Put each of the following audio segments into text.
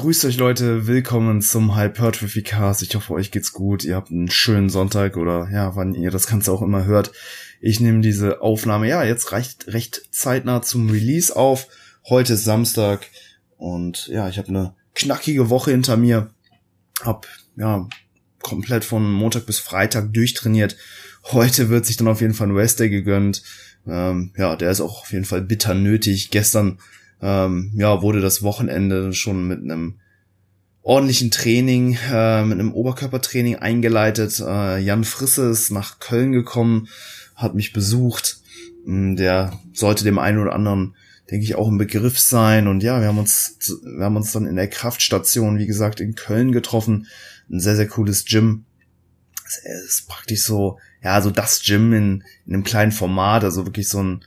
Grüßt euch Leute, willkommen zum Hypertrophy Cast. Ich hoffe, euch geht's gut. Ihr habt einen schönen Sonntag oder ja, wann ihr das Ganze auch immer hört. Ich nehme diese Aufnahme ja jetzt recht, recht zeitnah zum Release auf. Heute ist Samstag und ja, ich habe eine knackige Woche hinter mir. Hab ja komplett von Montag bis Freitag durchtrainiert. Heute wird sich dann auf jeden Fall ein Rest Day gegönnt. Ähm, ja, der ist auch auf jeden Fall bitter nötig. Gestern ähm, ja, wurde das Wochenende schon mit einem ordentlichen Training, äh, mit einem Oberkörpertraining eingeleitet. Äh, Jan Frisse ist nach Köln gekommen, hat mich besucht. Mm, der sollte dem einen oder anderen, denke ich, auch ein Begriff sein. Und ja, wir haben uns, wir haben uns dann in der Kraftstation, wie gesagt, in Köln getroffen. Ein sehr, sehr cooles Gym. Es ist praktisch so, ja, so das Gym in, in einem kleinen Format, also wirklich so ein,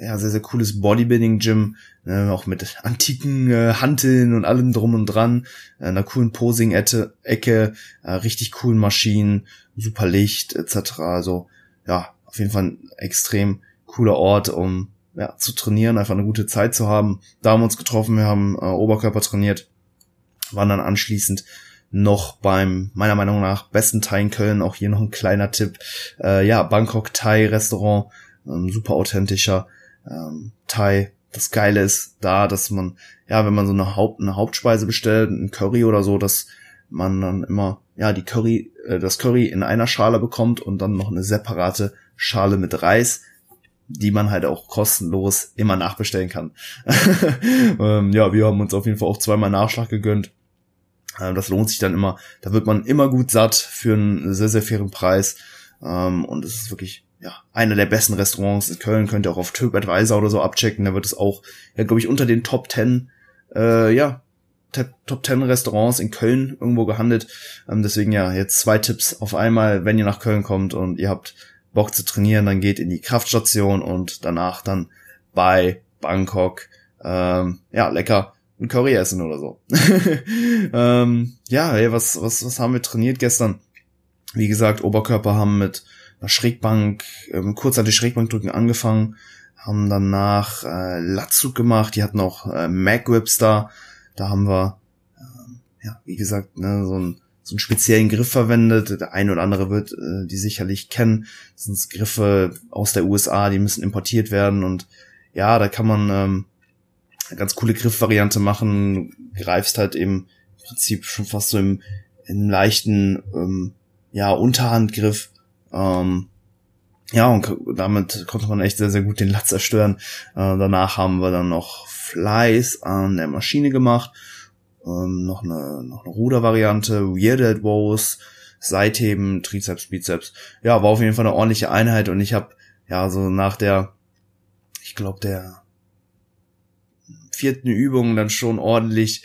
ja, sehr, sehr cooles Bodybuilding-Gym, äh, auch mit antiken äh, Hanteln und allem drum und dran, äh, einer coolen Posing-Ecke, äh, richtig coolen Maschinen, super Licht etc. Also ja, auf jeden Fall ein extrem cooler Ort, um ja, zu trainieren, einfach eine gute Zeit zu haben. Da haben wir uns getroffen, wir haben äh, Oberkörper trainiert, waren dann anschließend noch beim meiner Meinung nach besten Thai in Köln, auch hier noch ein kleiner Tipp, äh, ja, Bangkok Thai Restaurant, ähm, super authentischer ähm, Thai. Das Geile ist da, dass man, ja, wenn man so eine, Haupt, eine Hauptspeise bestellt, ein Curry oder so, dass man dann immer, ja, die Curry, äh, das Curry in einer Schale bekommt und dann noch eine separate Schale mit Reis, die man halt auch kostenlos immer nachbestellen kann. ähm, ja, wir haben uns auf jeden Fall auch zweimal Nachschlag gegönnt. Ähm, das lohnt sich dann immer. Da wird man immer gut satt für einen sehr, sehr fairen Preis. Ähm, und es ist wirklich ja, einer der besten Restaurants in Köln, könnt ihr auch auf TripAdvisor oder so abchecken, da wird es auch, ja, glaube ich, unter den Top 10, äh, ja, Top 10 Restaurants in Köln irgendwo gehandelt. Ähm, deswegen ja, jetzt zwei Tipps auf einmal, wenn ihr nach Köln kommt und ihr habt Bock zu trainieren, dann geht in die Kraftstation und danach dann bei Bangkok, ähm, ja, lecker ein Curry essen oder so. ähm, ja, hey, was, was, was haben wir trainiert gestern? Wie gesagt, Oberkörper haben mit Schrägbank, ähm, kurz an die Schrägbankdrücken angefangen, haben danach äh, Latzug gemacht, die hatten auch äh, Whips da, da haben wir, äh, ja, wie gesagt, ne, so ein so einen speziellen Griff verwendet. Der eine oder andere wird äh, die sicherlich kennen. Das sind Griffe aus der USA, die müssen importiert werden und ja, da kann man ähm, eine ganz coole Griffvariante machen. Du greifst halt eben im Prinzip schon fast so im, im leichten ähm, ja Unterhandgriff ähm, ja, und damit konnte man echt sehr, sehr gut den Latz zerstören. Äh, danach haben wir dann noch Flies an der Maschine gemacht, ähm, noch eine, noch eine Rudervariante, Weirded Wows, Seitheben, Trizeps, Bizeps. Ja, war auf jeden Fall eine ordentliche Einheit und ich habe ja so nach der, ich glaube der vierten Übung dann schon ordentlich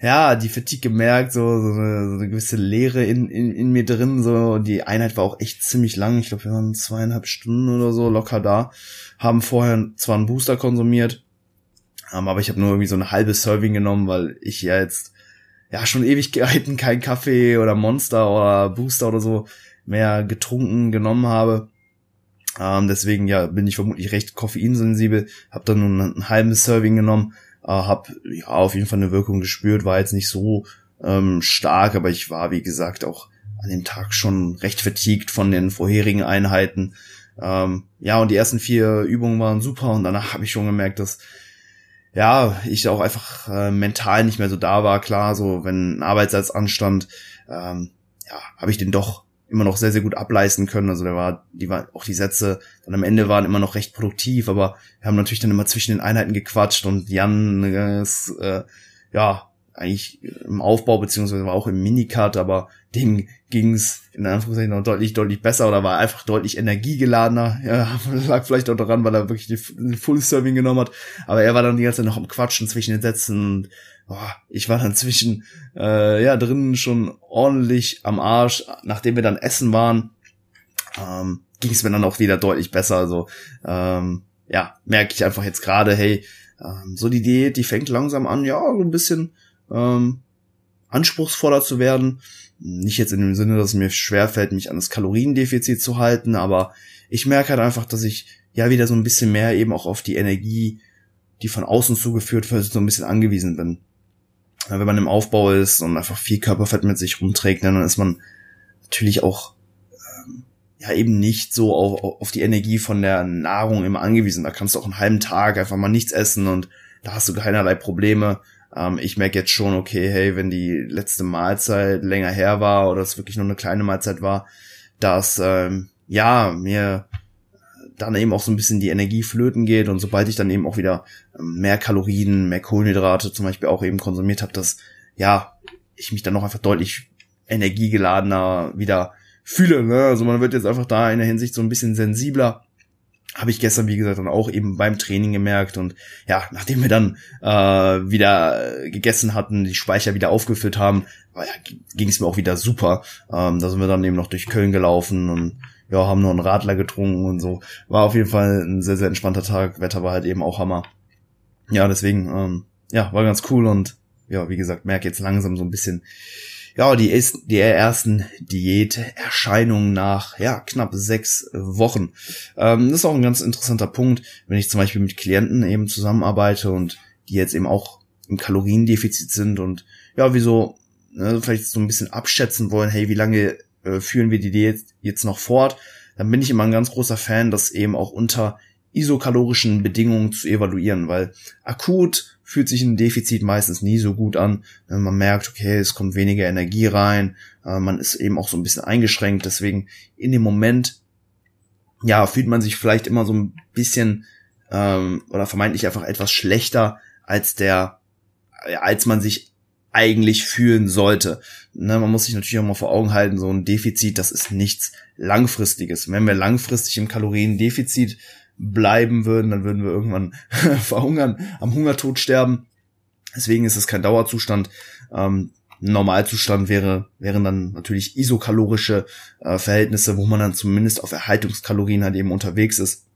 ja, die Fatigue gemerkt, so, so, eine, so eine gewisse Leere in, in, in mir drin, so, die Einheit war auch echt ziemlich lang, ich glaube, wir waren zweieinhalb Stunden oder so locker da, haben vorher zwar einen Booster konsumiert, ähm, aber ich habe nur irgendwie so eine halbe Serving genommen, weil ich ja jetzt, ja, schon Ewigkeiten kein Kaffee oder Monster oder Booster oder so mehr getrunken, genommen habe. Ähm, deswegen, ja, bin ich vermutlich recht koffeinsensibel, habe dann nur einen halben Serving genommen, äh, habe ja auf jeden Fall eine Wirkung gespürt, war jetzt nicht so ähm, stark, aber ich war, wie gesagt, auch an dem Tag schon recht vertiegt von den vorherigen Einheiten. Ähm, ja, und die ersten vier Übungen waren super und danach habe ich schon gemerkt, dass ja, ich auch einfach äh, mental nicht mehr so da war. Klar, so wenn ein Arbeitssatz anstand, ähm, ja, habe ich den doch immer noch sehr, sehr gut ableisten können. Also der war, die war, auch die Sätze dann am Ende waren immer noch recht produktiv, aber wir haben natürlich dann immer zwischen den Einheiten gequatscht und Jan äh, ist, äh, ja, eigentlich im Aufbau, beziehungsweise war auch im Minicut, aber dem ging's in Anführungszeichen noch deutlich, deutlich besser oder war einfach deutlich energiegeladener. Ja, lag vielleicht auch daran, weil er wirklich die Full Serving genommen hat. Aber er war dann die ganze Zeit noch am Quatschen zwischen den Sätzen boah, ich war dann zwischen, äh, ja, drinnen schon ordentlich am Arsch. Nachdem wir dann essen waren, ähm, ging es mir dann auch wieder deutlich besser. Also, ähm, ja, merke ich einfach jetzt gerade, hey, ähm, so die Diät, die fängt langsam an, ja, so ein bisschen ähm, anspruchsvoller zu werden. Nicht jetzt in dem Sinne, dass es mir schwerfällt, mich an das Kaloriendefizit zu halten, aber ich merke halt einfach, dass ich ja wieder so ein bisschen mehr eben auch auf die Energie, die von außen zugeführt wird, so ein bisschen angewiesen bin. Wenn man im Aufbau ist und einfach viel Körperfett mit sich rumträgt, dann ist man natürlich auch ähm, ja eben nicht so auf, auf die Energie von der Nahrung immer angewiesen. Da kannst du auch einen halben Tag einfach mal nichts essen und da hast du keinerlei Probleme. Ähm, ich merke jetzt schon, okay, hey, wenn die letzte Mahlzeit länger her war oder es wirklich nur eine kleine Mahlzeit war, dass ähm, ja mir dann eben auch so ein bisschen die Energie flöten geht und sobald ich dann eben auch wieder ähm, mehr Kalorien, mehr Kohlenhydrate zum Beispiel auch eben konsumiert habe, dass ja ich mich dann noch einfach deutlich energiegeladener wieder fühle. Ne? Also man wird jetzt einfach da in der Hinsicht so ein bisschen sensibler. Habe ich gestern, wie gesagt, dann auch eben beim Training gemerkt. Und ja, nachdem wir dann äh, wieder gegessen hatten, die Speicher wieder aufgefüllt haben, ja, ging es mir auch wieder super. Ähm, da sind wir dann eben noch durch Köln gelaufen und ja, haben nur einen Radler getrunken und so. War auf jeden Fall ein sehr, sehr entspannter Tag. Wetter war halt eben auch Hammer. Ja, deswegen, ähm, ja, war ganz cool und ja, wie gesagt, merke jetzt langsam so ein bisschen, ja, die, ist, die ersten Diäterscheinungen nach, ja, knapp sechs Wochen. Ähm, das ist auch ein ganz interessanter Punkt, wenn ich zum Beispiel mit Klienten eben zusammenarbeite und die jetzt eben auch im Kaloriendefizit sind und ja, wieso ne, vielleicht so ein bisschen abschätzen wollen, hey, wie lange äh, führen wir die Diät jetzt noch fort, dann bin ich immer ein ganz großer Fan, das eben auch unter isokalorischen Bedingungen zu evaluieren, weil akut fühlt sich ein Defizit meistens nie so gut an. Man merkt, okay, es kommt weniger Energie rein, äh, man ist eben auch so ein bisschen eingeschränkt, deswegen in dem Moment, ja, fühlt man sich vielleicht immer so ein bisschen ähm, oder vermeintlich einfach etwas schlechter als der, als man sich eigentlich fühlen sollte. Ne, man muss sich natürlich auch mal vor Augen halten, so ein Defizit, das ist nichts Langfristiges. Wenn wir langfristig im Kaloriendefizit bleiben würden, dann würden wir irgendwann verhungern, am Hungertod sterben. Deswegen ist es kein Dauerzustand. Ähm, Normalzustand wäre, wären dann natürlich isokalorische äh, Verhältnisse, wo man dann zumindest auf Erhaltungskalorien halt eben unterwegs ist.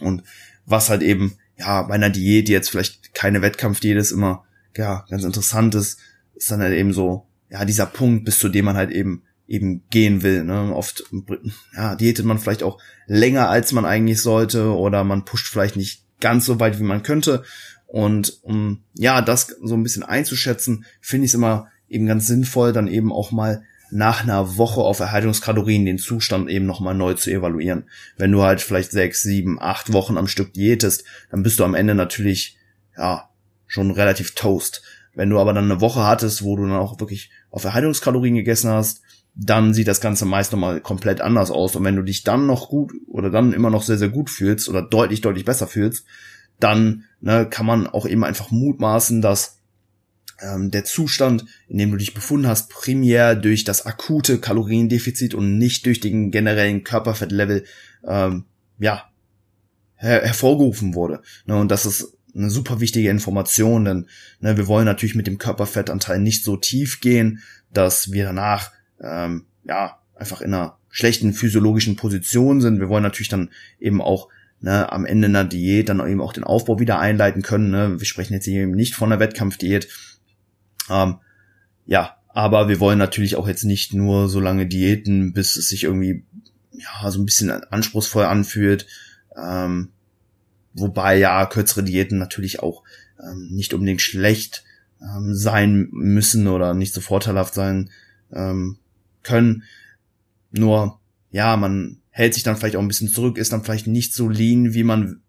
Und was halt eben, ja, bei einer Diät, die jetzt vielleicht keine Wettkampfdiät ist, immer ja, ganz interessant ist, ist dann halt eben so, ja, dieser Punkt, bis zu dem man halt eben eben gehen will. Ne? Oft ja, diätet man vielleicht auch länger, als man eigentlich sollte, oder man pusht vielleicht nicht ganz so weit, wie man könnte. Und um ja, das so ein bisschen einzuschätzen, finde ich es immer eben ganz sinnvoll, dann eben auch mal nach einer Woche auf Erhaltungskalorien den Zustand eben nochmal neu zu evaluieren. Wenn du halt vielleicht sechs, sieben, acht Wochen am Stück diätest, dann bist du am Ende natürlich, ja, schon relativ toast. Wenn du aber dann eine Woche hattest, wo du dann auch wirklich auf Erhaltungskalorien gegessen hast, dann sieht das Ganze meist nochmal komplett anders aus. Und wenn du dich dann noch gut oder dann immer noch sehr, sehr gut fühlst oder deutlich, deutlich besser fühlst, dann ne, kann man auch eben einfach mutmaßen, dass ähm, der Zustand, in dem du dich befunden hast, primär durch das akute Kaloriendefizit und nicht durch den generellen Körperfettlevel ähm, ja her hervorgerufen wurde. Ne, und das ist eine super wichtige Information, denn ne, wir wollen natürlich mit dem Körperfettanteil nicht so tief gehen, dass wir danach ähm, ja einfach in einer schlechten physiologischen Position sind. Wir wollen natürlich dann eben auch ne, am Ende einer Diät dann eben auch den Aufbau wieder einleiten können. Ne? Wir sprechen jetzt hier eben nicht von einer Wettkampfdiät. Ähm, ja, aber wir wollen natürlich auch jetzt nicht nur so lange Diäten, bis es sich irgendwie ja so ein bisschen anspruchsvoll anfühlt. Ähm, Wobei ja kürzere Diäten natürlich auch ähm, nicht unbedingt schlecht ähm, sein müssen oder nicht so vorteilhaft sein ähm, können. Nur, ja, man hält sich dann vielleicht auch ein bisschen zurück, ist dann vielleicht nicht so lean, wie man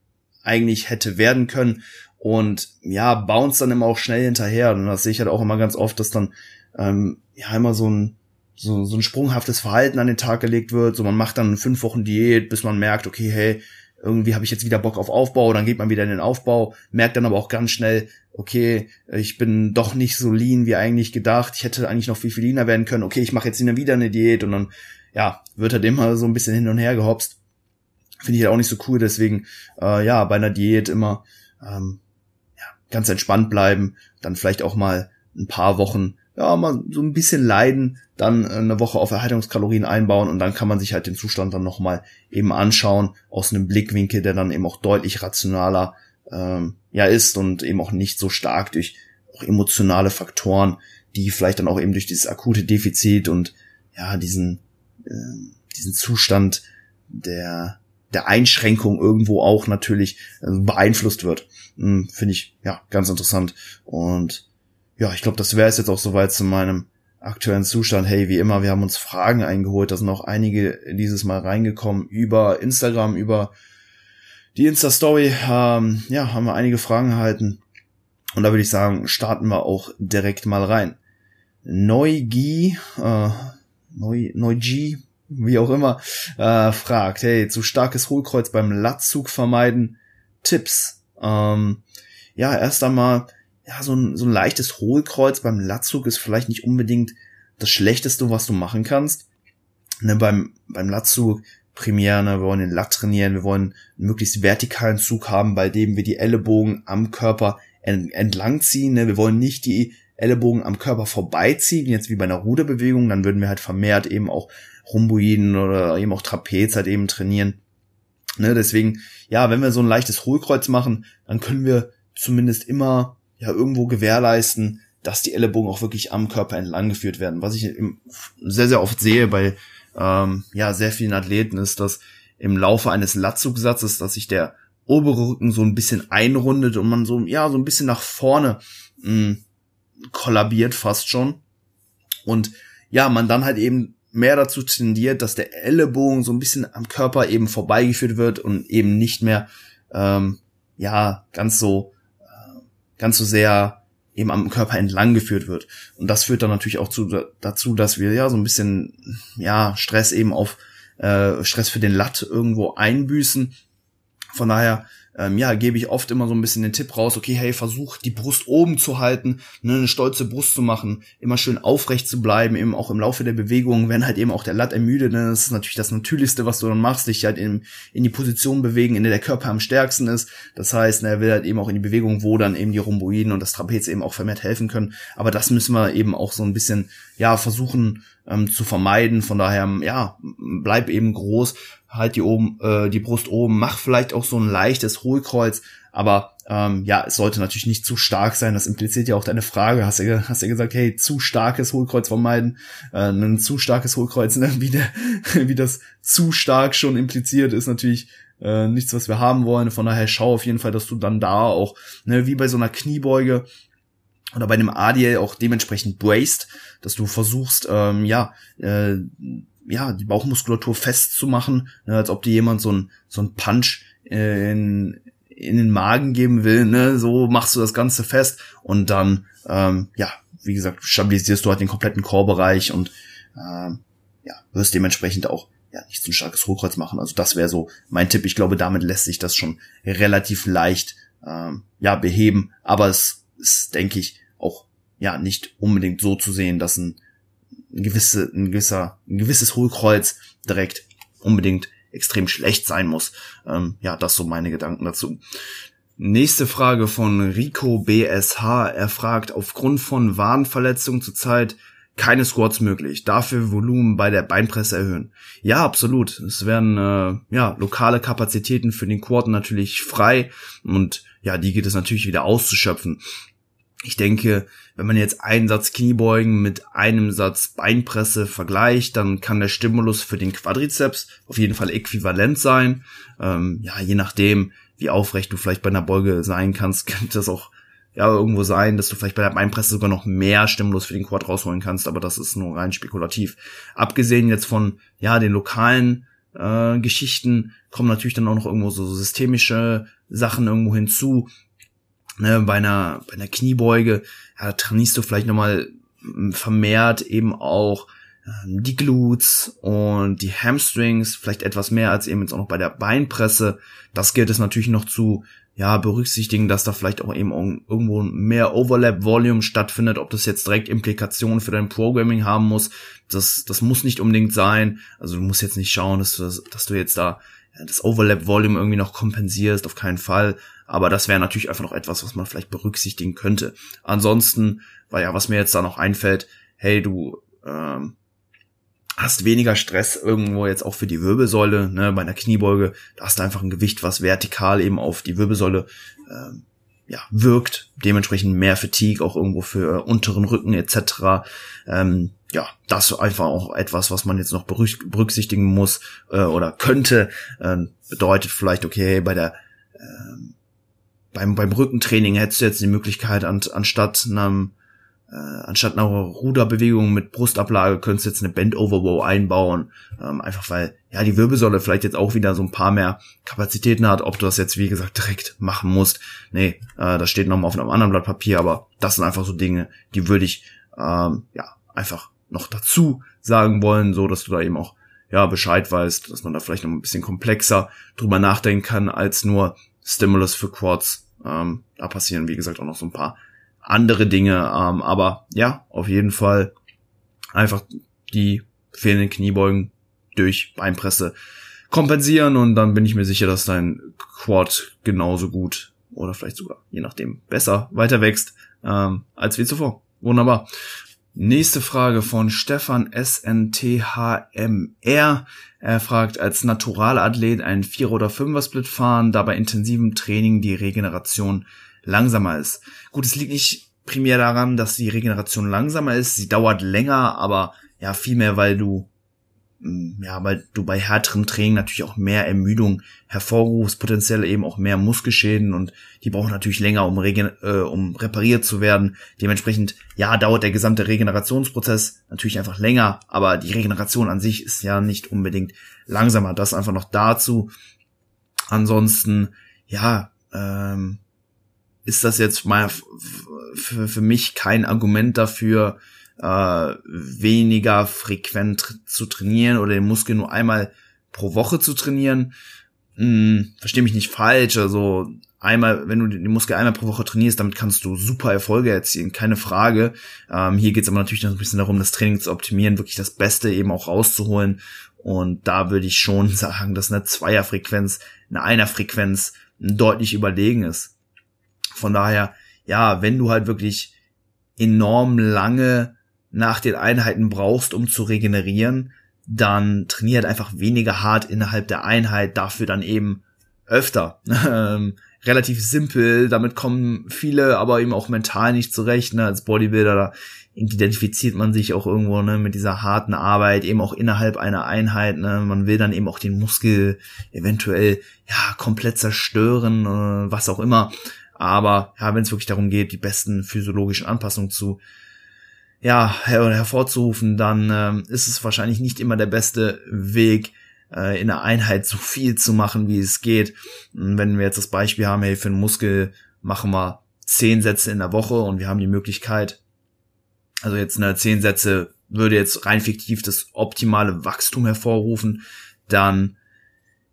eigentlich hätte werden können und ja, bounce dann immer auch schnell hinterher. Und das sehe ich halt auch immer ganz oft, dass dann ähm, ja immer so ein so, so ein sprunghaftes Verhalten an den Tag gelegt wird. So man macht dann fünf Wochen Diät, bis man merkt, okay, hey, irgendwie habe ich jetzt wieder Bock auf Aufbau, dann geht man wieder in den Aufbau, merkt dann aber auch ganz schnell, okay, ich bin doch nicht so lean wie eigentlich gedacht, ich hätte eigentlich noch viel, viel leaner werden können, okay, ich mache jetzt wieder eine Diät und dann, ja, wird halt immer so ein bisschen hin und her gehopst. Finde ich halt auch nicht so cool, deswegen, äh, ja, bei einer Diät immer ähm, ja, ganz entspannt bleiben, dann vielleicht auch mal ein paar Wochen ja, mal so ein bisschen leiden, dann eine Woche auf Erhaltungskalorien einbauen und dann kann man sich halt den Zustand dann nochmal eben anschauen aus einem Blickwinkel, der dann eben auch deutlich rationaler ähm, ja ist und eben auch nicht so stark durch auch emotionale Faktoren, die vielleicht dann auch eben durch dieses akute Defizit und ja diesen äh, diesen Zustand der der Einschränkung irgendwo auch natürlich äh, beeinflusst wird. Hm, Finde ich ja ganz interessant und ja, ich glaube, das wäre es jetzt auch soweit zu meinem aktuellen Zustand. Hey, wie immer, wir haben uns Fragen eingeholt. Da sind auch einige dieses Mal reingekommen über Instagram, über die Insta-Story. Ähm, ja, haben wir einige Fragen erhalten. Und da würde ich sagen, starten wir auch direkt mal rein. Neugi, äh, Neu, Neugi, wie auch immer, äh, fragt, hey, zu starkes Hohlkreuz beim Latzug vermeiden, Tipps. Ähm, ja, erst einmal, ja, so ein, so ein leichtes Hohlkreuz beim Latzug ist vielleicht nicht unbedingt das Schlechteste, was du machen kannst. Ne, beim, beim Latzug primär, ne, wir wollen den Lat trainieren, wir wollen einen möglichst vertikalen Zug haben, bei dem wir die Ellenbogen am Körper entlang ziehen. Ne? Wir wollen nicht die Ellenbogen am Körper vorbeiziehen, jetzt wie bei einer Ruderbewegung, dann würden wir halt vermehrt eben auch Rhomboiden oder eben auch Trapez halt eben trainieren. Ne, deswegen, ja, wenn wir so ein leichtes Hohlkreuz machen, dann können wir zumindest immer ja irgendwo gewährleisten, dass die Ellenbogen auch wirklich am Körper entlang geführt werden. Was ich sehr, sehr oft sehe bei ähm, ja sehr vielen Athleten ist, dass im Laufe eines Latzugsatzes, dass sich der obere Rücken so ein bisschen einrundet und man so ja so ein bisschen nach vorne mh, hm, kollabiert fast schon. Und ja man dann halt eben mehr dazu tendiert, dass der Ellenbogen so ein bisschen am Körper eben vorbeigeführt wird und eben nicht mehr ähm, ja ganz so äh, ganz so sehr eben am Körper entlang geführt wird. Und das führt dann natürlich auch zu, dazu, dass wir ja so ein bisschen ja Stress eben auf äh, Stress für den Latt irgendwo einbüßen. Von daher ähm, ja, gebe ich oft immer so ein bisschen den Tipp raus, okay, hey, versuch die Brust oben zu halten, ne, eine stolze Brust zu machen, immer schön aufrecht zu bleiben, eben auch im Laufe der Bewegung, wenn halt eben auch der Latt ermüdet, ne, das ist natürlich das Natürlichste, was du dann machst, dich halt in, in die Position bewegen, in der der Körper am stärksten ist. Das heißt, ne, er will halt eben auch in die Bewegung, wo dann eben die Rhomboiden und das Trapez eben auch vermehrt helfen können. Aber das müssen wir eben auch so ein bisschen, ja, versuchen ähm, zu vermeiden. Von daher, ja, bleib eben groß, halt die oben, äh, die Brust oben, mach vielleicht auch so ein leichtes Hohlkreuz, aber ähm, ja, es sollte natürlich nicht zu stark sein. Das impliziert ja auch deine Frage. Hast ja, hast ja gesagt, hey, zu starkes Hohlkreuz vermeiden. Äh, ein zu starkes Hohlkreuz, ne? wie, der, wie das zu stark schon impliziert, ist natürlich äh, nichts, was wir haben wollen. Von daher schau auf jeden Fall, dass du dann da auch, ne, wie bei so einer Kniebeuge, oder bei einem ADL auch dementsprechend braced, dass du versuchst, ähm, ja, äh, ja, die Bauchmuskulatur festzumachen, ne, als ob dir jemand so ein so ein Punch in, in den Magen geben will, ne, so machst du das Ganze fest und dann, ähm, ja, wie gesagt, stabilisierst du halt den kompletten Core-Bereich und ähm, ja, wirst dementsprechend auch ja nicht so ein starkes Hochkreuz machen. Also das wäre so mein Tipp. Ich glaube, damit lässt sich das schon relativ leicht ähm, ja beheben, aber es ist, denke ich, auch ja nicht unbedingt so zu sehen, dass ein gewisse, ein, gewisser, ein gewisses Hohlkreuz direkt unbedingt extrem schlecht sein muss. Ähm, ja, das so meine Gedanken dazu. Nächste Frage von Rico BSH. Er fragt, aufgrund von Wadenverletzungen zurzeit keine Squats möglich. Dafür Volumen bei der Beinpresse erhöhen. Ja, absolut. Es werden äh, ja lokale Kapazitäten für den Quad natürlich frei und ja, die geht es natürlich wieder auszuschöpfen. Ich denke, wenn man jetzt einen Satz Kniebeugen mit einem Satz Beinpresse vergleicht, dann kann der Stimulus für den Quadrizeps auf jeden Fall äquivalent sein. Ähm, ja, je nachdem, wie aufrecht du vielleicht bei einer Beuge sein kannst, könnte das auch ja irgendwo sein, dass du vielleicht bei der Beinpresse sogar noch mehr Stimulus für den Quad rausholen kannst, aber das ist nur rein spekulativ. Abgesehen jetzt von ja den lokalen äh, Geschichten kommen natürlich dann auch noch irgendwo so systemische Sachen irgendwo hinzu, ne, bei einer, bei einer Kniebeuge, ja, trainierst du vielleicht nochmal vermehrt eben auch ähm, die Glutes und die Hamstrings, vielleicht etwas mehr als eben jetzt auch noch bei der Beinpresse. Das gilt es natürlich noch zu ja, berücksichtigen, dass da vielleicht auch eben irgendwo mehr Overlap-Volume stattfindet, ob das jetzt direkt Implikationen für dein Programming haben muss. Das, das muss nicht unbedingt sein. Also du musst jetzt nicht schauen, dass du, dass du jetzt da das Overlap-Volume irgendwie noch kompensierst, auf keinen Fall. Aber das wäre natürlich einfach noch etwas, was man vielleicht berücksichtigen könnte. Ansonsten, weil ja, was mir jetzt da noch einfällt, hey, du ähm, hast weniger Stress irgendwo jetzt auch für die Wirbelsäule, ne, bei einer Kniebeuge, da hast du einfach ein Gewicht, was vertikal eben auf die Wirbelsäule ähm, ja, wirkt, dementsprechend mehr Fatigue auch irgendwo für unteren Rücken etc. Ähm, ja, das einfach auch etwas, was man jetzt noch berücksichtigen muss äh, oder könnte. Ähm, bedeutet vielleicht, okay, bei der ähm, beim, beim Rückentraining hättest du jetzt die Möglichkeit, an, anstatt einem äh, anstatt einer Ruderbewegung mit Brustablage könntest du jetzt eine Bend Over Row einbauen, ähm, einfach weil ja die Wirbelsäule vielleicht jetzt auch wieder so ein paar mehr Kapazitäten hat, ob du das jetzt wie gesagt direkt machen musst. Nee, äh, das steht nochmal auf einem anderen Blatt Papier, aber das sind einfach so Dinge, die würde ich ähm, ja einfach noch dazu sagen wollen, so dass du da eben auch ja Bescheid weißt, dass man da vielleicht noch ein bisschen komplexer drüber nachdenken kann als nur Stimulus für Quads. Ähm, da passieren wie gesagt auch noch so ein paar andere Dinge. Ähm, aber ja, auf jeden Fall einfach die fehlenden Kniebeugen durch Beinpresse kompensieren und dann bin ich mir sicher, dass dein Quad genauso gut oder vielleicht sogar, je nachdem, besser weiter wächst ähm, als wie zuvor. Wunderbar. Nächste Frage von Stefan SNTHMR. Er fragt, als Naturalathlet einen 4 oder 5er Split fahren, da bei intensivem Training die Regeneration langsamer ist. Gut, es liegt nicht primär daran, dass die Regeneration langsamer ist, sie dauert länger, aber ja, vielmehr, weil du mm, ja, weil du bei härterem Training natürlich auch mehr Ermüdung hervorrufst, potenziell eben auch mehr Muskelschäden und die brauchen natürlich länger, um, regen äh, um repariert zu werden. Dementsprechend, ja, dauert der gesamte Regenerationsprozess natürlich einfach länger, aber die Regeneration an sich ist ja nicht unbedingt langsamer. Das einfach noch dazu. Ansonsten, ja, ähm, ist das jetzt mal für, mich kein Argument dafür, äh, weniger frequent zu trainieren oder den Muskel nur einmal pro Woche zu trainieren. Hm, Verstehe mich nicht falsch, also einmal, wenn du den Muskel einmal pro Woche trainierst, damit kannst du super Erfolge erzielen, keine Frage. Ähm, hier geht es aber natürlich noch ein bisschen darum, das Training zu optimieren, wirklich das Beste eben auch rauszuholen. Und da würde ich schon sagen, dass eine Zweierfrequenz, eine Einerfrequenz deutlich überlegen ist. Von daher, ja, wenn du halt wirklich enorm lange nach den Einheiten brauchst, um zu regenerieren, dann trainiert halt einfach weniger hart innerhalb der Einheit, dafür dann eben öfter. Ähm, relativ simpel, damit kommen viele aber eben auch mental nicht zurecht. Ne? Als Bodybuilder, da identifiziert man sich auch irgendwo ne, mit dieser harten Arbeit, eben auch innerhalb einer Einheit. Ne? Man will dann eben auch den Muskel eventuell ja komplett zerstören, äh, was auch immer. Aber ja, wenn es wirklich darum geht, die besten physiologischen Anpassungen zu ja, her hervorzurufen, dann ähm, ist es wahrscheinlich nicht immer der beste Weg, äh, in der Einheit so viel zu machen, wie es geht. Wenn wir jetzt das Beispiel haben, hey, für einen Muskel machen wir zehn Sätze in der Woche und wir haben die Möglichkeit, also jetzt eine zehn Sätze würde jetzt rein fiktiv das optimale Wachstum hervorrufen, dann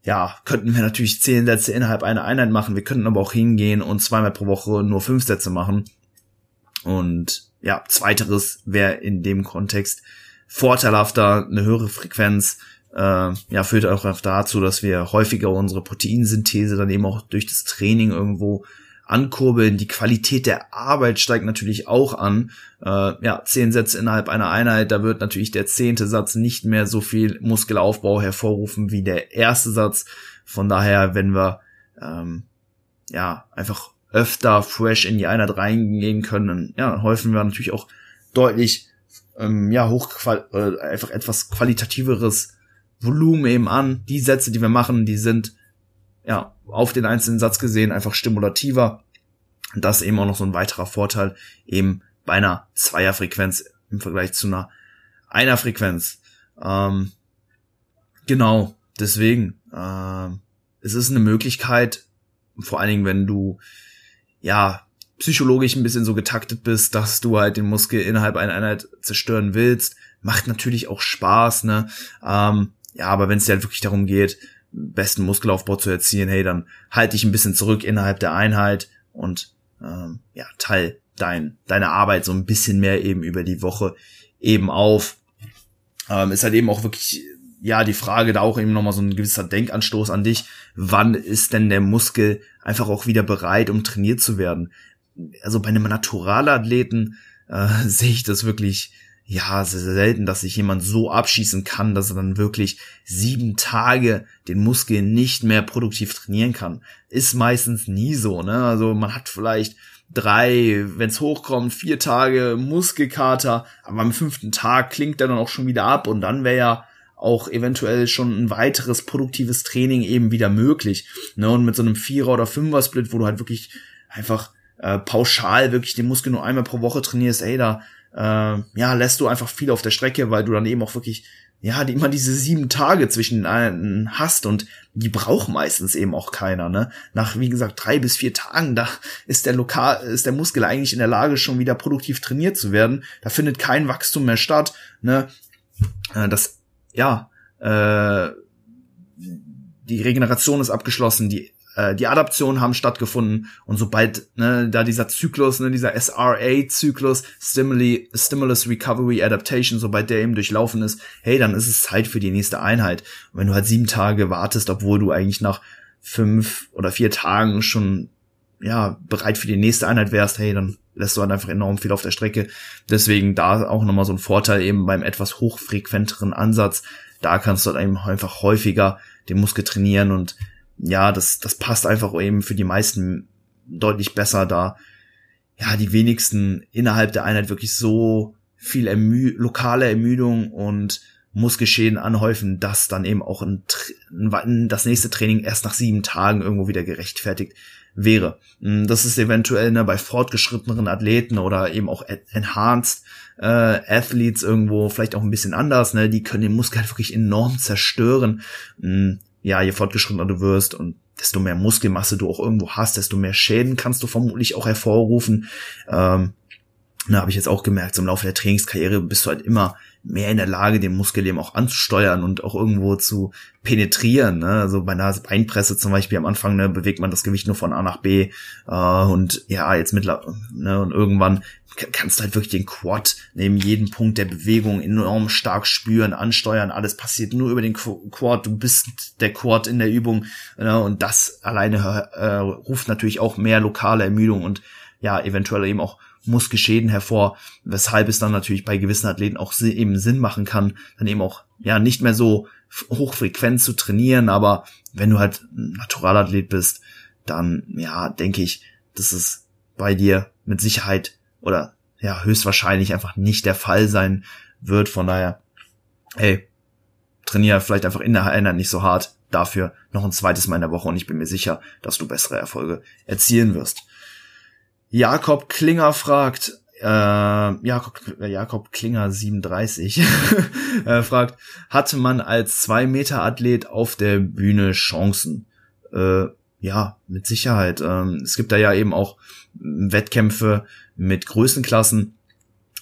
ja, könnten wir natürlich zehn Sätze innerhalb einer Einheit machen. Wir könnten aber auch hingehen und zweimal pro Woche nur fünf Sätze machen. Und ja, zweiteres wäre in dem Kontext vorteilhafter, eine höhere Frequenz, äh, ja, führt auch dazu, dass wir häufiger unsere Proteinsynthese dann eben auch durch das Training irgendwo ankurbeln. Die Qualität der Arbeit steigt natürlich auch an. Äh, ja, zehn Sätze innerhalb einer Einheit, da wird natürlich der zehnte Satz nicht mehr so viel Muskelaufbau hervorrufen wie der erste Satz. Von daher, wenn wir ähm, ja einfach öfter fresh in die Einheit reingehen können, ja, dann häufen wir natürlich auch deutlich ähm, ja hochqual äh, einfach etwas qualitativeres Volumen eben an. Die Sätze, die wir machen, die sind ja, auf den einzelnen Satz gesehen einfach stimulativer. Und das eben auch noch so ein weiterer Vorteil eben bei einer Zweierfrequenz im Vergleich zu einer Einerfrequenz. Ähm, genau, deswegen, äh, es ist eine Möglichkeit, vor allen Dingen, wenn du, ja, psychologisch ein bisschen so getaktet bist, dass du halt den Muskel innerhalb einer Einheit zerstören willst, macht natürlich auch Spaß, ne? Ähm, ja, aber wenn es dir halt wirklich darum geht, besten Muskelaufbau zu erzielen, hey, dann halte ich ein bisschen zurück innerhalb der Einheit und ähm, ja, teil dein, deine Arbeit so ein bisschen mehr eben über die Woche eben auf. Ähm, ist halt eben auch wirklich, ja, die Frage da auch eben nochmal so ein gewisser Denkanstoß an dich. Wann ist denn der Muskel einfach auch wieder bereit, um trainiert zu werden? Also bei einem Naturalathleten äh, sehe ich das wirklich ja, sehr, sehr selten, dass sich jemand so abschießen kann, dass er dann wirklich sieben Tage den Muskel nicht mehr produktiv trainieren kann. Ist meistens nie so, ne? Also man hat vielleicht drei, wenn es hochkommt, vier Tage Muskelkater, aber am fünften Tag klingt er dann auch schon wieder ab und dann wäre ja auch eventuell schon ein weiteres produktives Training eben wieder möglich. Ne? Und mit so einem Vierer- oder Fünfer-Split, wo du halt wirklich einfach äh, pauschal wirklich den Muskel nur einmal pro Woche trainierst, ey, da äh, ja, lässt du einfach viel auf der Strecke, weil du dann eben auch wirklich ja, die immer diese sieben Tage zwischen einen hast und die braucht meistens eben auch keiner, ne? Nach, wie gesagt, drei bis vier Tagen, da ist der Lokal, ist der Muskel eigentlich in der Lage, schon wieder produktiv trainiert zu werden. Da findet kein Wachstum mehr statt, ne? Äh, das, ja, äh, die Regeneration ist abgeschlossen, die äh, die Adaptionen haben stattgefunden und sobald ne, da dieser Zyklus, ne, dieser SRA-Zyklus, Stimuli, Stimulus Recovery Adaptation, sobald der eben durchlaufen ist, hey, dann ist es Zeit für die nächste Einheit. Und wenn du halt sieben Tage wartest, obwohl du eigentlich nach fünf oder vier Tagen schon ja bereit für die nächste Einheit wärst, hey, dann lässt du halt einfach enorm viel auf der Strecke. Deswegen da auch nochmal so ein Vorteil eben beim etwas hochfrequenteren Ansatz. Da kannst du halt einfach häufiger den Muskel trainieren und ja, das, das passt einfach eben für die meisten deutlich besser, da ja die wenigsten innerhalb der Einheit wirklich so viel ermü lokale Ermüdung und Muskelschäden anhäufen, dass dann eben auch ein, ein, das nächste Training erst nach sieben Tagen irgendwo wieder gerechtfertigt wäre. Hm, das ist eventuell ne, bei fortgeschritteneren Athleten oder eben auch enhanced äh, Athletes irgendwo vielleicht auch ein bisschen anders. Ne? Die können den Muskel halt wirklich enorm zerstören. Ja, je fortgeschrittener du wirst und desto mehr Muskelmasse du auch irgendwo hast, desto mehr Schäden kannst du vermutlich auch hervorrufen. Ähm, da habe ich jetzt auch gemerkt, so im Laufe der Trainingskarriere bist du halt immer mehr in der Lage, den Muskel eben auch anzusteuern und auch irgendwo zu penetrieren. Ne? Also bei einer Beinpresse zum Beispiel am Anfang ne, bewegt man das Gewicht nur von A nach B äh, und ja, jetzt mittlerweile ne, und irgendwann kannst du halt wirklich den Quad neben jedem Punkt der Bewegung enorm stark spüren, ansteuern. Alles passiert nur über den Quad. Du bist der Quad in der Übung ne? und das alleine äh, ruft natürlich auch mehr lokale Ermüdung und ja, eventuell eben auch Muskelschäden hervor, weshalb es dann natürlich bei gewissen Athleten auch eben Sinn machen kann, dann eben auch ja nicht mehr so hochfrequent zu trainieren, aber wenn du halt Naturalathlet bist, dann ja, denke ich, dass es bei dir mit Sicherheit oder ja, höchstwahrscheinlich einfach nicht der Fall sein wird. Von daher, hey, trainiere vielleicht einfach in der Einheit nicht so hart. Dafür noch ein zweites Mal in der Woche und ich bin mir sicher, dass du bessere Erfolge erzielen wirst. Jakob Klinger fragt, äh, Jakob, Jakob Klinger 37 äh, fragt, hatte man als 2-Meter-Athlet auf der Bühne Chancen? Äh, ja, mit Sicherheit. Ähm, es gibt da ja eben auch Wettkämpfe mit Größenklassen.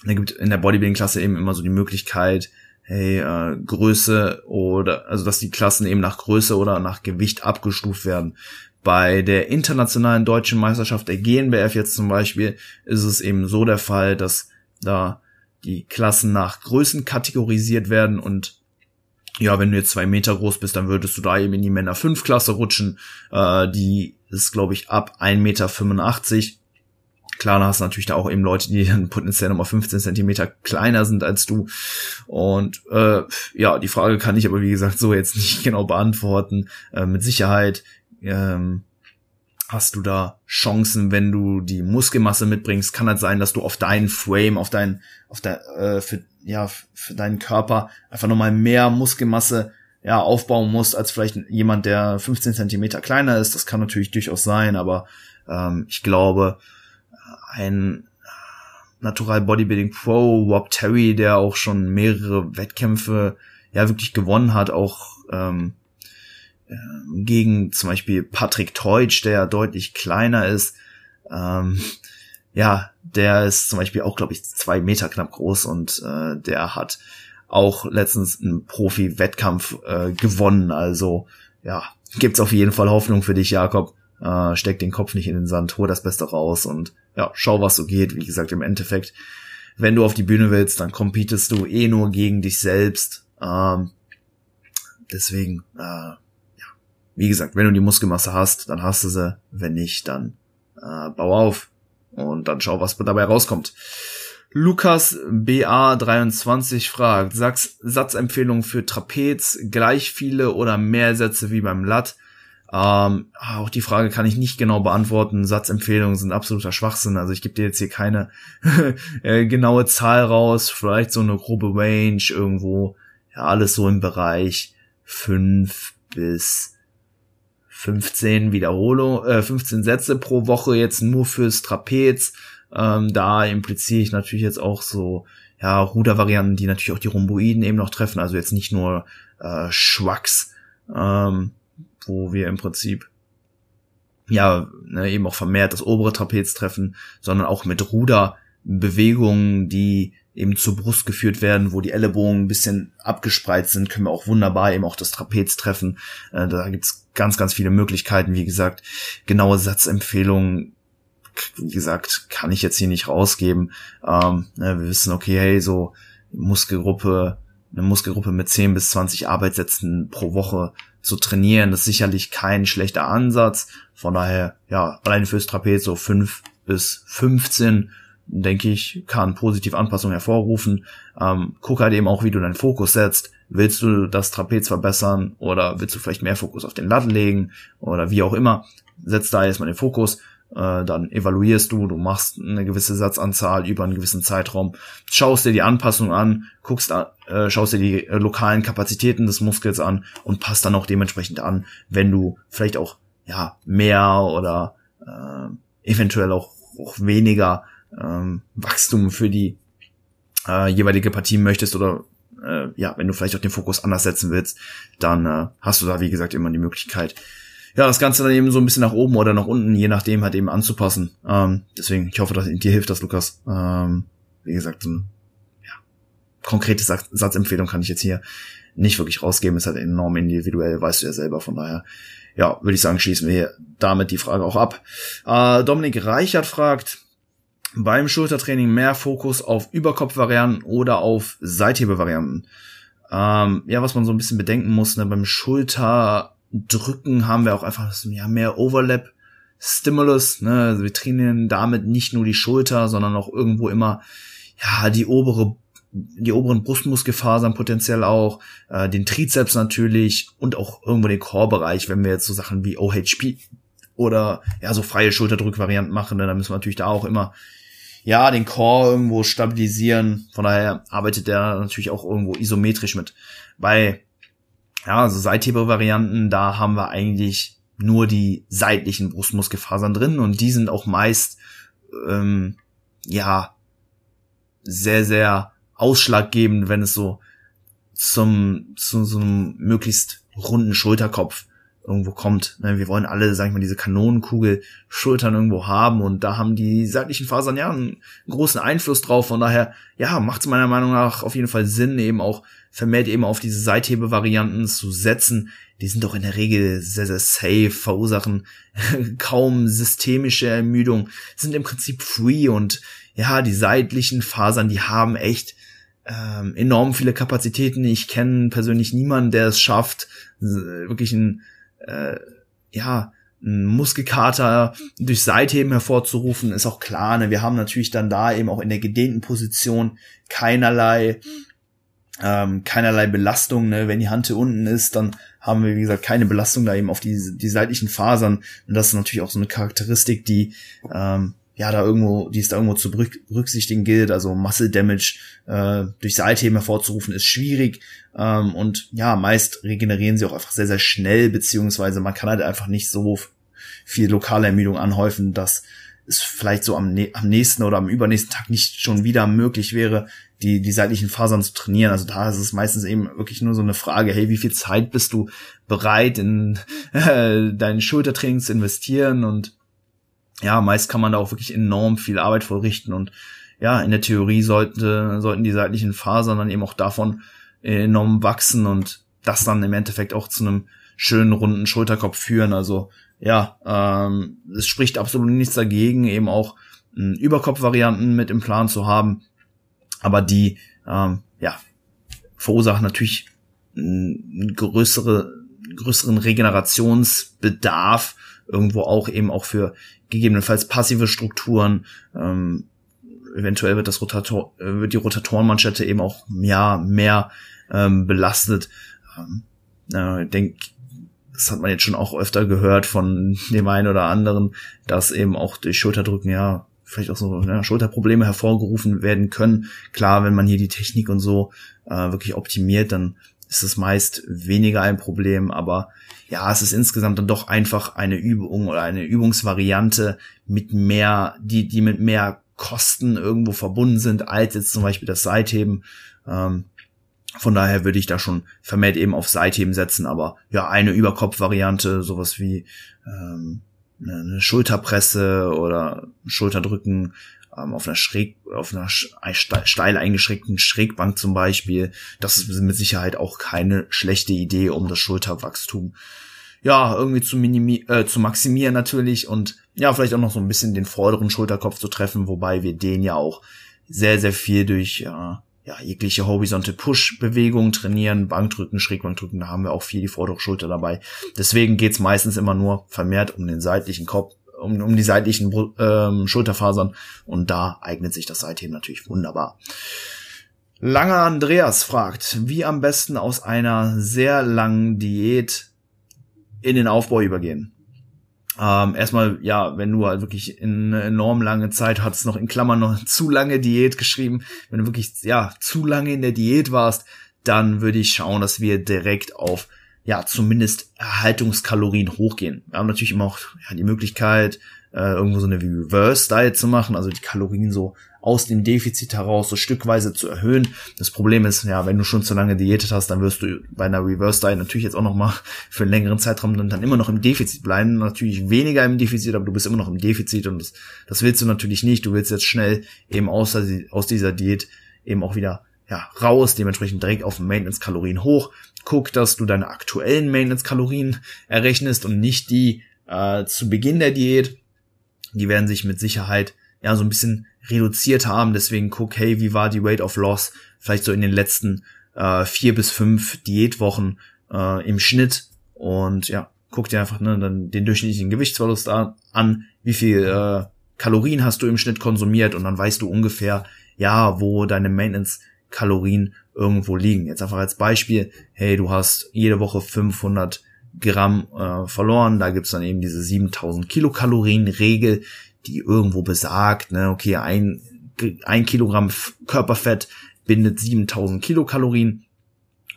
Da gibt in der Bodybuilding-Klasse eben immer so die Möglichkeit, hey, äh, Größe oder also dass die Klassen eben nach Größe oder nach Gewicht abgestuft werden. Bei der internationalen deutschen Meisterschaft der GNBF jetzt zum Beispiel ist es eben so der Fall, dass da die Klassen nach Größen kategorisiert werden und ja, wenn du jetzt zwei Meter groß bist, dann würdest du da eben in die Männer 5 Klasse rutschen. Äh, die ist, glaube ich, ab 1,85 Meter. Klar, da hast du natürlich da auch eben Leute, die dann potenziell nochmal 15 Zentimeter kleiner sind als du. Und äh, ja, die Frage kann ich aber, wie gesagt, so jetzt nicht genau beantworten. Äh, mit Sicherheit ähm, hast du da Chancen, wenn du die Muskelmasse mitbringst. Kann halt sein, dass du auf deinen Frame, auf deinen, auf der, äh, für, ja, für deinen Körper einfach nochmal mehr Muskelmasse ja, aufbauen musst, als vielleicht jemand, der 15 Zentimeter kleiner ist. Das kann natürlich durchaus sein, aber ähm, ich glaube, ein Natural Bodybuilding Pro, Rob Terry, der auch schon mehrere Wettkämpfe ja wirklich gewonnen hat, auch ähm, ähm, gegen zum Beispiel Patrick Teutsch, der deutlich kleiner ist. Ähm, ja, der ist zum Beispiel auch, glaube ich, zwei Meter knapp groß und äh, der hat auch letztens einen Profi-Wettkampf äh, gewonnen. Also ja, gibt's auf jeden Fall Hoffnung für dich, Jakob. Äh, steck den Kopf nicht in den Sand, hol das Beste raus und ja, schau, was so geht. Wie gesagt, im Endeffekt, wenn du auf die Bühne willst, dann competest du eh nur gegen dich selbst. Ähm, deswegen, äh, wie gesagt, wenn du die Muskelmasse hast, dann hast du sie. Wenn nicht, dann äh, bau auf und dann schau, was dabei rauskommt. Lukas BA23 fragt, Satz, Satzempfehlung für Trapez, gleich viele oder mehr Sätze wie beim Lat? Ähm, auch die Frage kann ich nicht genau beantworten. Satzempfehlungen sind absoluter Schwachsinn. Also ich gebe dir jetzt hier keine äh, genaue Zahl raus, vielleicht so eine grobe Range irgendwo. Ja, alles so im Bereich fünf bis 15 Wiederholungen, äh, 15 Sätze pro Woche jetzt nur fürs Trapez. Ähm, da impliziere ich natürlich jetzt auch so ja, Rudervarianten, die natürlich auch die Rhomboiden eben noch treffen, also jetzt nicht nur äh, Schwachs, ähm, wo wir im Prinzip ja ne, eben auch vermehrt das obere Trapez treffen, sondern auch mit Ruderbewegungen, die eben zur Brust geführt werden, wo die Ellenbogen ein bisschen abgespreizt sind, können wir auch wunderbar eben auch das Trapez treffen. Äh, da gibt's ganz, ganz viele Möglichkeiten. Wie gesagt, genaue Satzempfehlungen wie gesagt, kann ich jetzt hier nicht rausgeben. Ähm, ne, wir wissen, okay, hey, so Muskelgruppe, eine Muskelgruppe mit 10 bis 20 Arbeitssätzen pro Woche zu trainieren, ist sicherlich kein schlechter Ansatz. Von daher, ja, allein fürs Trapez so 5 bis 15, denke ich, kann positive Anpassungen hervorrufen. Ähm, guck halt eben auch, wie du deinen Fokus setzt. Willst du das Trapez verbessern oder willst du vielleicht mehr Fokus auf den Latt legen oder wie auch immer? Setz da erstmal den Fokus äh, dann evaluierst du, du machst eine gewisse Satzanzahl über einen gewissen Zeitraum, schaust dir die Anpassung an, guckst, äh, schaust dir die äh, lokalen Kapazitäten des Muskels an und passt dann auch dementsprechend an, wenn du vielleicht auch ja mehr oder äh, eventuell auch, auch weniger ähm, Wachstum für die äh, jeweilige Partie möchtest oder äh, ja, wenn du vielleicht auch den Fokus anders setzen willst, dann äh, hast du da wie gesagt immer die Möglichkeit, ja, das Ganze dann eben so ein bisschen nach oben oder nach unten, je nachdem halt eben anzupassen. Ähm, deswegen, ich hoffe, dass dir hilft das, Lukas. Ähm, wie gesagt, so ein, ja, konkrete Satz Satzempfehlung kann ich jetzt hier nicht wirklich rausgeben, ist halt enorm individuell, weißt du ja selber, von daher, ja, würde ich sagen, schließen wir hier damit die Frage auch ab. Äh, Dominik Reichert fragt, beim Schultertraining mehr Fokus auf Überkopfvarianten oder auf Seithebevarianten? Ähm, ja, was man so ein bisschen bedenken muss, ne, beim Schulter drücken, haben wir auch einfach ja, mehr Overlap. Stimulus, ne, also wir trainieren damit nicht nur die Schulter, sondern auch irgendwo immer ja die obere die oberen Brustmuskelfasern potenziell auch, äh, den Trizeps natürlich und auch irgendwo den Core-Bereich, wenn wir jetzt so Sachen wie OHP oder ja so freie Schulterdrückvarianten machen, ne, dann müssen wir natürlich da auch immer ja den Core irgendwo stabilisieren. Von daher arbeitet der natürlich auch irgendwo isometrisch mit. Bei ja, also Seithebe-Varianten, da haben wir eigentlich nur die seitlichen Brustmuskelfasern drin und die sind auch meist ähm, ja sehr sehr ausschlaggebend, wenn es so zum zu so einem möglichst runden Schulterkopf irgendwo kommt. Ne, wir wollen alle, sag ich mal, diese Kanonenkugel Schultern irgendwo haben und da haben die seitlichen Fasern ja einen großen Einfluss drauf. Von daher, ja, macht es meiner Meinung nach auf jeden Fall Sinn, eben auch vermehrt eben auf diese Seithebevarianten zu setzen. Die sind doch in der Regel sehr, sehr safe, verursachen kaum systemische Ermüdung, sind im Prinzip free und ja, die seitlichen Fasern, die haben echt ähm, enorm viele Kapazitäten. Ich kenne persönlich niemanden, der es schafft, wirklich ein, äh, ja, Muskelkater durch Seitheben hervorzurufen, ist auch klar. Ne? Wir haben natürlich dann da eben auch in der gedehnten Position keinerlei ähm, keinerlei Belastung. Ne? Wenn die Hand hier unten ist, dann haben wir, wie gesagt, keine Belastung da eben auf die, die seitlichen Fasern. Und das ist natürlich auch so eine Charakteristik, die ähm, ja da irgendwo, die es da irgendwo zu berücksichtigen gilt. Also Muscle Damage äh, durch Seitheben hervorzurufen ist schwierig. Ähm, und ja, meist regenerieren sie auch einfach sehr, sehr schnell, beziehungsweise man kann halt einfach nicht so viel lokale Ermüdung anhäufen, dass es vielleicht so am, am nächsten oder am übernächsten Tag nicht schon wieder möglich wäre, die, die seitlichen Fasern zu trainieren. Also da ist es meistens eben wirklich nur so eine Frage, hey, wie viel Zeit bist du bereit in äh, dein Schultertraining zu investieren? Und ja, meist kann man da auch wirklich enorm viel Arbeit vollrichten. Und ja, in der Theorie sollte, sollten die seitlichen Fasern dann eben auch davon enorm wachsen und das dann im Endeffekt auch zu einem schönen runden Schulterkopf führen. Also ja, ähm, es spricht absolut nichts dagegen, eben auch äh, Überkopfvarianten mit im Plan zu haben aber die ähm, ja verursachen natürlich einen größere, größeren Regenerationsbedarf irgendwo auch eben auch für gegebenenfalls passive Strukturen. Ähm, eventuell wird das Rotator, wird die Rotatorenmanschette eben auch ja mehr ähm, belastet. Ähm, äh, denk, das hat man jetzt schon auch öfter gehört von dem einen oder anderen, dass eben auch durch Schulterdrücken ja vielleicht auch so ja, Schulterprobleme hervorgerufen werden können. Klar, wenn man hier die Technik und so äh, wirklich optimiert, dann ist es meist weniger ein Problem, aber ja, es ist insgesamt dann doch einfach eine Übung oder eine Übungsvariante mit mehr, die, die mit mehr Kosten irgendwo verbunden sind, als jetzt zum Beispiel das Seitheben. Ähm, von daher würde ich da schon vermehrt eben auf Seitheben setzen, aber ja, eine Überkopfvariante, sowas wie ähm, eine Schulterpresse oder Schulterdrücken ähm, auf einer schräg, auf einer steil eingeschränkten Schrägbank zum Beispiel. Das ist mit Sicherheit auch keine schlechte Idee, um das Schulterwachstum ja irgendwie zu minimi äh, zu maximieren natürlich und ja vielleicht auch noch so ein bisschen den vorderen Schulterkopf zu treffen, wobei wir den ja auch sehr sehr viel durch äh, ja, jegliche Horizontal Push Bewegungen trainieren, Bankdrücken, Schrägbankdrücken, da haben wir auch viel die vordere Schulter dabei. Deswegen geht's meistens immer nur vermehrt um den seitlichen Kopf, um, um die seitlichen ähm, Schulterfasern und da eignet sich das Seitheben natürlich wunderbar. Langer Andreas fragt, wie am besten aus einer sehr langen Diät in den Aufbau übergehen. Ähm, erstmal, ja, wenn du halt wirklich in enorm lange Zeit hattest, noch in Klammern noch zu lange Diät geschrieben, wenn du wirklich, ja, zu lange in der Diät warst, dann würde ich schauen, dass wir direkt auf, ja, zumindest Erhaltungskalorien hochgehen. Wir haben natürlich immer auch ja, die Möglichkeit, äh, irgendwo so eine Reverse Diet zu machen, also die Kalorien so aus dem Defizit heraus so stückweise zu erhöhen. Das Problem ist, ja, wenn du schon zu lange diätet hast, dann wirst du bei einer Reverse Diet natürlich jetzt auch noch mal für einen längeren Zeitraum dann, dann immer noch im Defizit bleiben. Natürlich weniger im Defizit, aber du bist immer noch im Defizit und das, das willst du natürlich nicht. Du willst jetzt schnell eben aus, aus dieser Diät eben auch wieder ja, raus, dementsprechend direkt auf Maintenance-Kalorien hoch. Guck, dass du deine aktuellen Maintenance-Kalorien errechnest und nicht die äh, zu Beginn der Diät. Die werden sich mit Sicherheit ja so ein bisschen reduziert haben. Deswegen guck, hey, wie war die Rate of Loss vielleicht so in den letzten äh, vier bis fünf Diätwochen äh, im Schnitt und ja, guck dir einfach ne, dann den durchschnittlichen Gewichtsverlust an, wie viel äh, Kalorien hast du im Schnitt konsumiert und dann weißt du ungefähr, ja, wo deine Maintenance-Kalorien irgendwo liegen. Jetzt einfach als Beispiel, hey, du hast jede Woche 500 Gramm äh, verloren, da gibt's dann eben diese 7000 Kilokalorien-Regel, die irgendwo besagt, ne, okay, ein, ein Kilogramm Körperfett bindet 7000 Kilokalorien.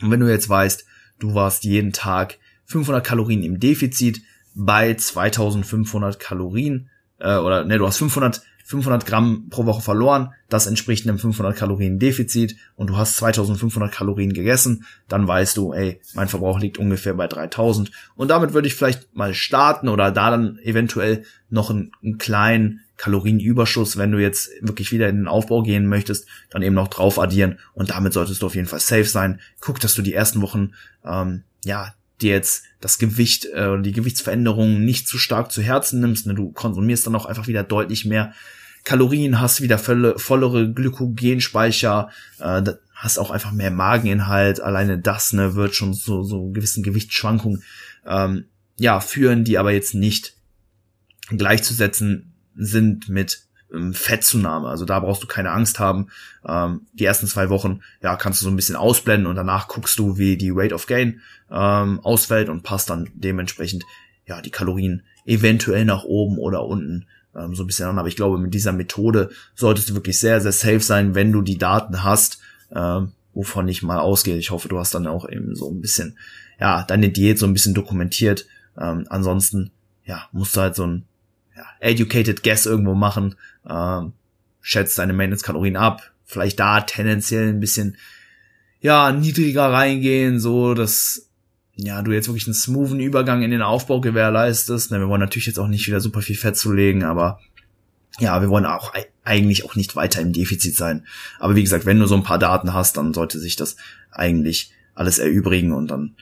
Und wenn du jetzt weißt, du warst jeden Tag 500 Kalorien im Defizit bei 2500 Kalorien, äh, oder ne, du hast 500 500 Gramm pro Woche verloren, das entspricht einem 500 Kalorien Defizit und du hast 2500 Kalorien gegessen, dann weißt du, ey, mein Verbrauch liegt ungefähr bei 3000 und damit würde ich vielleicht mal starten oder da dann eventuell noch einen, einen kleinen Kalorienüberschuss, wenn du jetzt wirklich wieder in den Aufbau gehen möchtest, dann eben noch drauf addieren. Und damit solltest du auf jeden Fall safe sein. Guck, dass du die ersten Wochen ähm, ja dir jetzt das Gewicht äh, und die Gewichtsveränderungen nicht zu stark zu Herzen nimmst. Ne? Du konsumierst dann auch einfach wieder deutlich mehr Kalorien, hast wieder volle, vollere Glykogenspeicher, äh, hast auch einfach mehr Mageninhalt. Alleine das ne, wird schon so, so gewissen Gewichtsschwankungen ähm, ja, führen, die aber jetzt nicht gleichzusetzen sind mit Fettzunahme. Also da brauchst du keine Angst haben. Ähm, die ersten zwei Wochen, ja, kannst du so ein bisschen ausblenden und danach guckst du, wie die Rate of Gain ähm, ausfällt und passt dann dementsprechend ja die Kalorien eventuell nach oben oder unten ähm, so ein bisschen an. Aber ich glaube, mit dieser Methode solltest du wirklich sehr, sehr safe sein, wenn du die Daten hast, ähm, wovon ich mal ausgehe. Ich hoffe, du hast dann auch eben so ein bisschen, ja, deine Diät so ein bisschen dokumentiert. Ähm, ansonsten, ja, musst du halt so ein educated guess irgendwo machen, ähm, schätzt deine Maintenance-Kalorien ab, vielleicht da tendenziell ein bisschen ja niedriger reingehen, so dass ja du jetzt wirklich einen smoothen Übergang in den Aufbau gewährleistest. Ne, wir wollen natürlich jetzt auch nicht wieder super viel Fett zulegen, aber ja, wir wollen auch eigentlich auch nicht weiter im Defizit sein. Aber wie gesagt, wenn du so ein paar Daten hast, dann sollte sich das eigentlich alles erübrigen und dann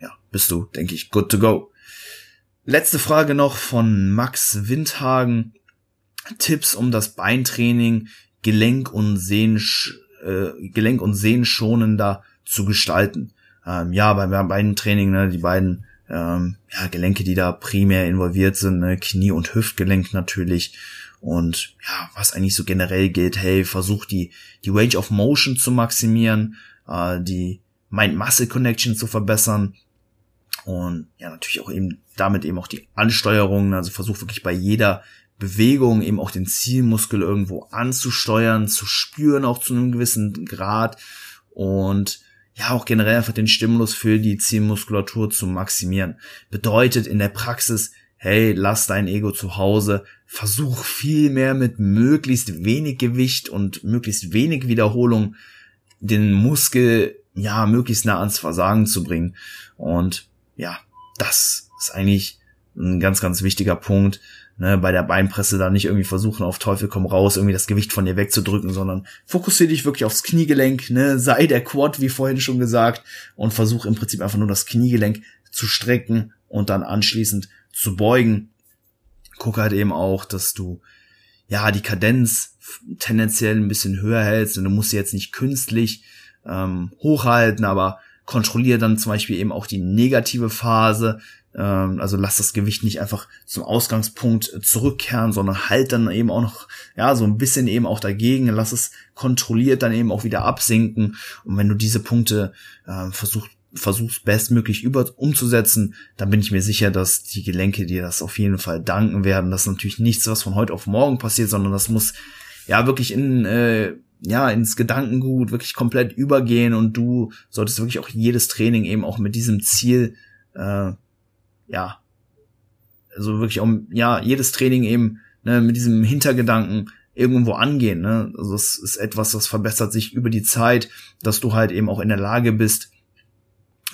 ja, bist du, denke ich, good to go. Letzte Frage noch von Max Windhagen. Tipps, um das Beintraining Gelenk und Sehnen, äh, Gelenk und Sehenschonender zu gestalten. Ähm, ja, beim Beintraining, ne, die beiden ähm, ja, Gelenke, die da primär involviert sind, ne, Knie- und Hüftgelenk natürlich. Und ja, was eigentlich so generell gilt, hey, versuch die, die Range of Motion zu maximieren, äh, die Mind-Muscle-Connection zu verbessern, und ja, natürlich auch eben damit eben auch die Ansteuerung, also versuch wirklich bei jeder Bewegung eben auch den Zielmuskel irgendwo anzusteuern, zu spüren auch zu einem gewissen Grad und ja auch generell einfach den Stimulus für die Zielmuskulatur zu maximieren. Bedeutet in der Praxis, hey, lass dein Ego zu Hause, versuch viel mehr mit möglichst wenig Gewicht und möglichst wenig Wiederholung den Muskel ja möglichst nah ans Versagen zu bringen. Und ja, das ist eigentlich ein ganz, ganz wichtiger Punkt. Ne, bei der Beinpresse da nicht irgendwie versuchen, auf Teufel komm raus, irgendwie das Gewicht von dir wegzudrücken, sondern fokussiere dich wirklich aufs Kniegelenk, ne, sei der Quad, wie vorhin schon gesagt, und versuch im Prinzip einfach nur das Kniegelenk zu strecken und dann anschließend zu beugen. Guck halt eben auch, dass du ja die Kadenz tendenziell ein bisschen höher hältst und du musst sie jetzt nicht künstlich ähm, hochhalten, aber kontrolliere dann zum Beispiel eben auch die negative Phase, also lass das Gewicht nicht einfach zum Ausgangspunkt äh, zurückkehren, sondern halt dann eben auch noch, ja, so ein bisschen eben auch dagegen, lass es kontrolliert dann eben auch wieder absinken. Und wenn du diese Punkte äh, versuchst, versuchst bestmöglich über umzusetzen, dann bin ich mir sicher, dass die Gelenke dir das auf jeden Fall danken werden. Das ist natürlich nichts, was von heute auf morgen passiert, sondern das muss ja wirklich in äh, ja ins Gedankengut wirklich komplett übergehen und du solltest wirklich auch jedes Training eben auch mit diesem Ziel äh, ja, also wirklich um, ja, jedes Training eben ne, mit diesem Hintergedanken irgendwo angehen. Ne? Also es ist etwas, das verbessert sich über die Zeit, dass du halt eben auch in der Lage bist,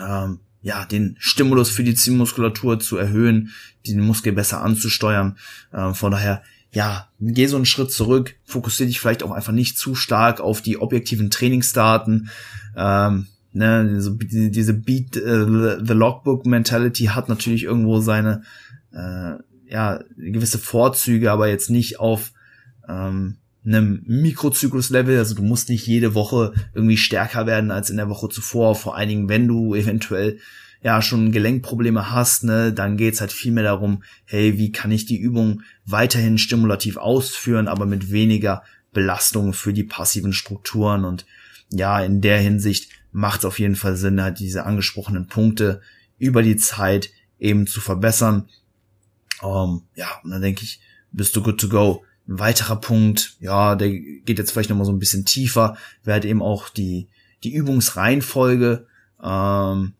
ähm, ja, den Stimulus für die Zielmuskulatur zu erhöhen, den Muskel besser anzusteuern. Ähm, von daher, ja, geh so einen Schritt zurück, fokussiere dich vielleicht auch einfach nicht zu stark auf die objektiven Trainingsdaten. Ähm, Ne, diese, diese Beat uh, the Logbook Mentality hat natürlich irgendwo seine äh, ja gewisse Vorzüge, aber jetzt nicht auf ähm, einem Mikrozyklus-Level. Also du musst nicht jede Woche irgendwie stärker werden als in der Woche zuvor. Vor allen Dingen, wenn du eventuell ja schon Gelenkprobleme hast, ne, dann geht's halt viel mehr darum, hey, wie kann ich die Übung weiterhin stimulativ ausführen, aber mit weniger Belastung für die passiven Strukturen und ja, in der Hinsicht macht es auf jeden Fall Sinn, halt diese angesprochenen Punkte über die Zeit eben zu verbessern. Ähm, ja, und dann denke ich, bist du good to go. Ein weiterer Punkt, ja, der geht jetzt vielleicht nochmal so ein bisschen tiefer, wäre halt eben auch die, die Übungsreihenfolge. Ähm,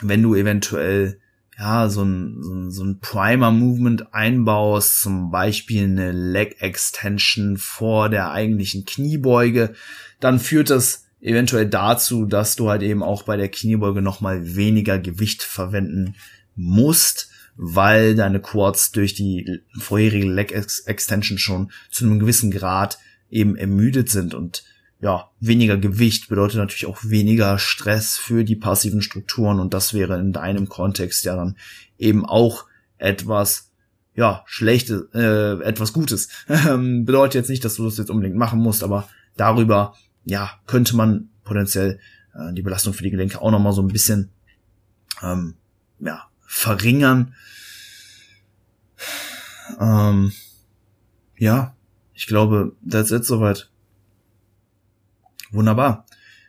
wenn du eventuell ja, so ein, so ein, so ein Primer-Movement einbaust, zum Beispiel eine Leg Extension vor der eigentlichen Kniebeuge, dann führt das eventuell dazu, dass du halt eben auch bei der Kniebeuge nochmal weniger Gewicht verwenden musst, weil deine Quads durch die vorherige Leg Extension schon zu einem gewissen Grad eben ermüdet sind und ja, weniger Gewicht bedeutet natürlich auch weniger Stress für die passiven Strukturen und das wäre in deinem Kontext ja dann eben auch etwas, ja, schlechtes, äh, etwas Gutes. bedeutet jetzt nicht, dass du das jetzt unbedingt machen musst, aber darüber ja, könnte man potenziell äh, die Belastung für die Gelenke auch nochmal so ein bisschen ähm, ja, verringern. Ähm, ja, ich glaube, that's it soweit. Wunderbar.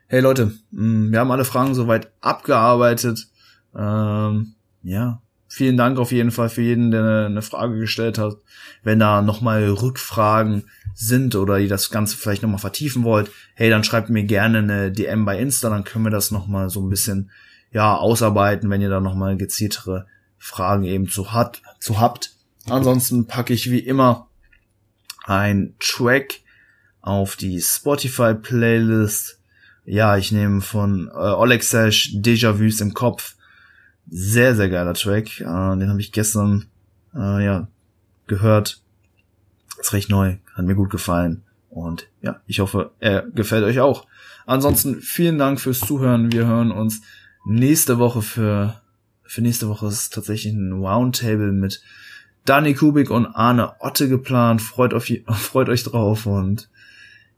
Hey Leute, mm, wir haben alle Fragen soweit abgearbeitet. Ähm, ja, vielen Dank auf jeden Fall für jeden, der eine Frage gestellt hat. Wenn da nochmal Rückfragen sind oder ihr das Ganze vielleicht nochmal vertiefen wollt, hey, dann schreibt mir gerne eine DM bei Insta, dann können wir das nochmal so ein bisschen, ja, ausarbeiten, wenn ihr da nochmal gezieltere Fragen eben zu hat, zu habt. Ansonsten packe ich wie immer ein Track auf die Spotify Playlist. Ja, ich nehme von äh, Oleg Sash Déjà-vus im Kopf sehr, sehr geiler Track. Äh, den habe ich gestern äh, ja gehört. Ist recht neu, hat mir gut gefallen. Und ja, ich hoffe, er gefällt euch auch. Ansonsten vielen Dank fürs Zuhören. Wir hören uns nächste Woche für, für nächste Woche ist tatsächlich ein Roundtable mit Dani Kubik und Arne Otte geplant. Freut, auf, freut euch drauf und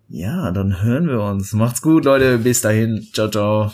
ja, dann hören wir uns. Macht's gut, Leute. Bis dahin. Ciao, ciao.